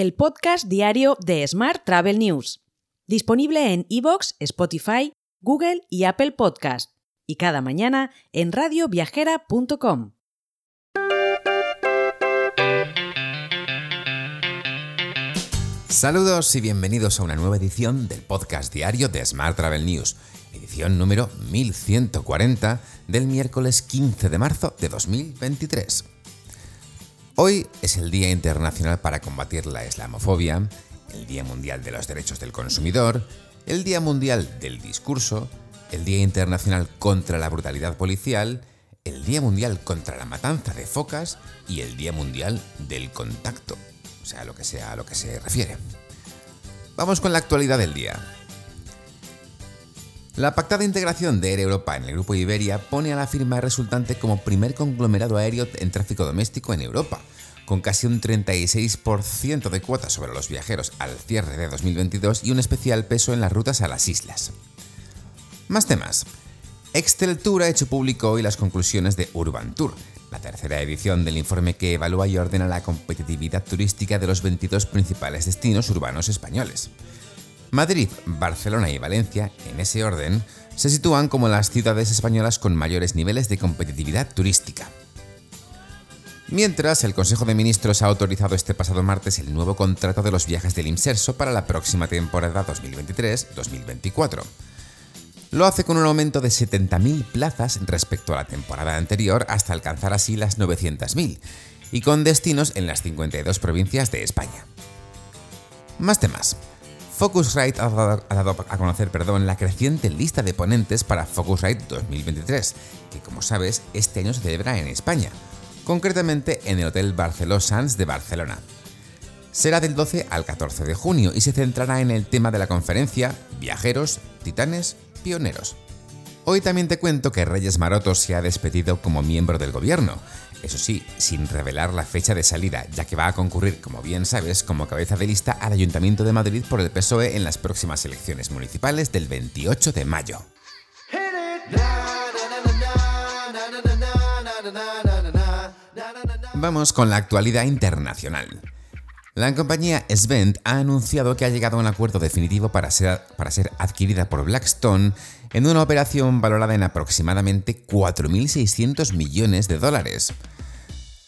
el podcast diario de Smart Travel News, disponible en iVoox, Spotify, Google y Apple Podcast, y cada mañana en radioviajera.com. Saludos y bienvenidos a una nueva edición del podcast diario de Smart Travel News, edición número 1140 del miércoles 15 de marzo de 2023. Hoy es el Día Internacional para combatir la Islamofobia, el Día Mundial de los Derechos del Consumidor, el Día Mundial del Discurso, el Día Internacional contra la Brutalidad Policial, el Día Mundial contra la Matanza de Focas y el Día Mundial del Contacto, o sea, lo que sea a lo que se refiere. Vamos con la actualidad del día. La pactada integración de Air Europa en el grupo Iberia pone a la firma resultante como primer conglomerado aéreo en tráfico doméstico en Europa, con casi un 36% de cuota sobre los viajeros al cierre de 2022 y un especial peso en las rutas a las islas. Más temas. Excel Tour ha hecho público hoy las conclusiones de Urban Tour, la tercera edición del informe que evalúa y ordena la competitividad turística de los 22 principales destinos urbanos españoles. Madrid, Barcelona y Valencia, en ese orden, se sitúan como las ciudades españolas con mayores niveles de competitividad turística. Mientras, el Consejo de Ministros ha autorizado este pasado martes el nuevo contrato de los viajes del IMSERSO para la próxima temporada 2023-2024. Lo hace con un aumento de 70.000 plazas respecto a la temporada anterior hasta alcanzar así las 900.000, y con destinos en las 52 provincias de España. Más temas. Focusrite ha dado a conocer perdón, la creciente lista de ponentes para Focusrite 2023, que como sabes este año se celebra en España, concretamente en el Hotel Barceló Sans de Barcelona. Será del 12 al 14 de junio y se centrará en el tema de la conferencia Viajeros, Titanes, Pioneros. Hoy también te cuento que Reyes Marotos se ha despedido como miembro del gobierno, eso sí, sin revelar la fecha de salida, ya que va a concurrir, como bien sabes, como cabeza de lista al Ayuntamiento de Madrid por el PSOE en las próximas elecciones municipales del 28 de mayo. Vamos con la actualidad internacional. La compañía Svent ha anunciado que ha llegado a un acuerdo definitivo para ser, para ser adquirida por Blackstone en una operación valorada en aproximadamente 4.600 millones de dólares.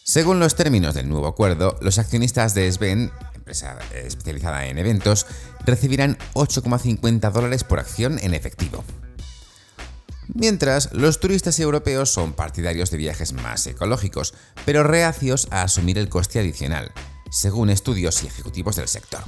Según los términos del nuevo acuerdo, los accionistas de Sven, empresa especializada en eventos, recibirán 8,50 dólares por acción en efectivo. Mientras, los turistas europeos son partidarios de viajes más ecológicos, pero reacios a asumir el coste adicional, según estudios y ejecutivos del sector.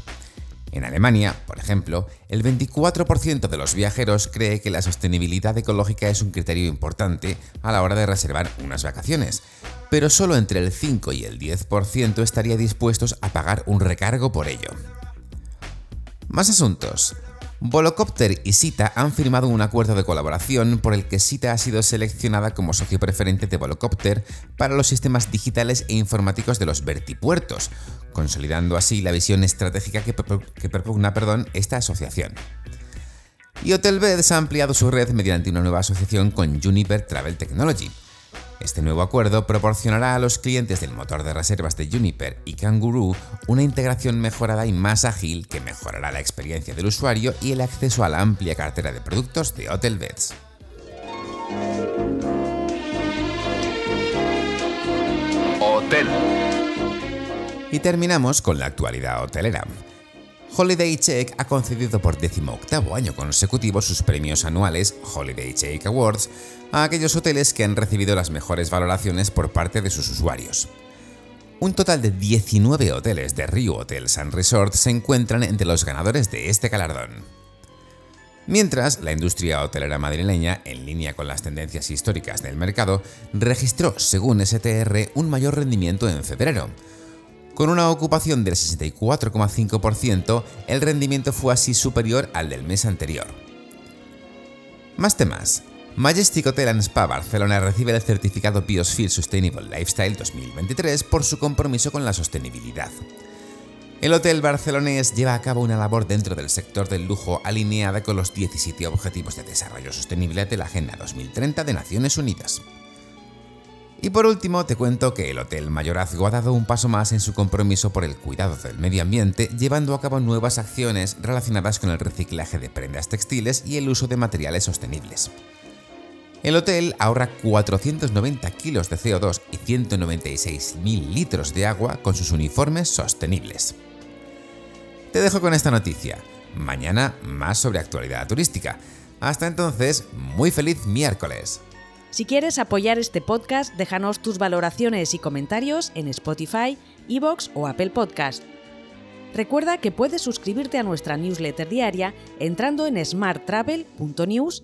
En Alemania, por ejemplo, el 24% de los viajeros cree que la sostenibilidad ecológica es un criterio importante a la hora de reservar unas vacaciones, pero solo entre el 5 y el 10% estaría dispuestos a pagar un recargo por ello. Más asuntos. Volocopter y Sita han firmado un acuerdo de colaboración por el que Sita ha sido seleccionada como socio preferente de Volocopter para los sistemas digitales e informáticos de los vertipuertos, consolidando así la visión estratégica que, propugna esta asociación. Y Hotelbeds ha ampliado su red mediante una nueva asociación con Juniper Travel Technology, este nuevo acuerdo proporcionará a los clientes del motor de reservas de Juniper y Kangaroo una integración mejorada y más ágil que mejorará la experiencia del usuario y el acceso a la amplia cartera de productos de Hotelbeds. Hotel. Y terminamos con la actualidad hotelera. Holiday Check ha concedido por decimoctavo año consecutivo sus premios anuales Holiday Check Awards a aquellos hoteles que han recibido las mejores valoraciones por parte de sus usuarios. Un total de 19 hoteles de Rio Hotels and Resorts se encuentran entre los ganadores de este galardón. Mientras, la industria hotelera madrileña, en línea con las tendencias históricas del mercado, registró, según STR, un mayor rendimiento en febrero, con una ocupación del 64,5%, el rendimiento fue así superior al del mes anterior. Más temas. Majestic Hotel and Spa Barcelona recibe el certificado Biosphere Sustainable Lifestyle 2023 por su compromiso con la sostenibilidad. El hotel barcelonés lleva a cabo una labor dentro del sector del lujo alineada con los 17 Objetivos de Desarrollo Sostenible de la Agenda 2030 de Naciones Unidas. Y por último, te cuento que el Hotel Mayorazgo ha dado un paso más en su compromiso por el cuidado del medio ambiente, llevando a cabo nuevas acciones relacionadas con el reciclaje de prendas textiles y el uso de materiales sostenibles. El hotel ahorra 490 kilos de CO2 y 196.000 litros de agua con sus uniformes sostenibles. Te dejo con esta noticia. Mañana más sobre actualidad turística. Hasta entonces, muy feliz miércoles. Si quieres apoyar este podcast, déjanos tus valoraciones y comentarios en Spotify, Evox o Apple Podcast. Recuerda que puedes suscribirte a nuestra newsletter diaria entrando en smarttravel.news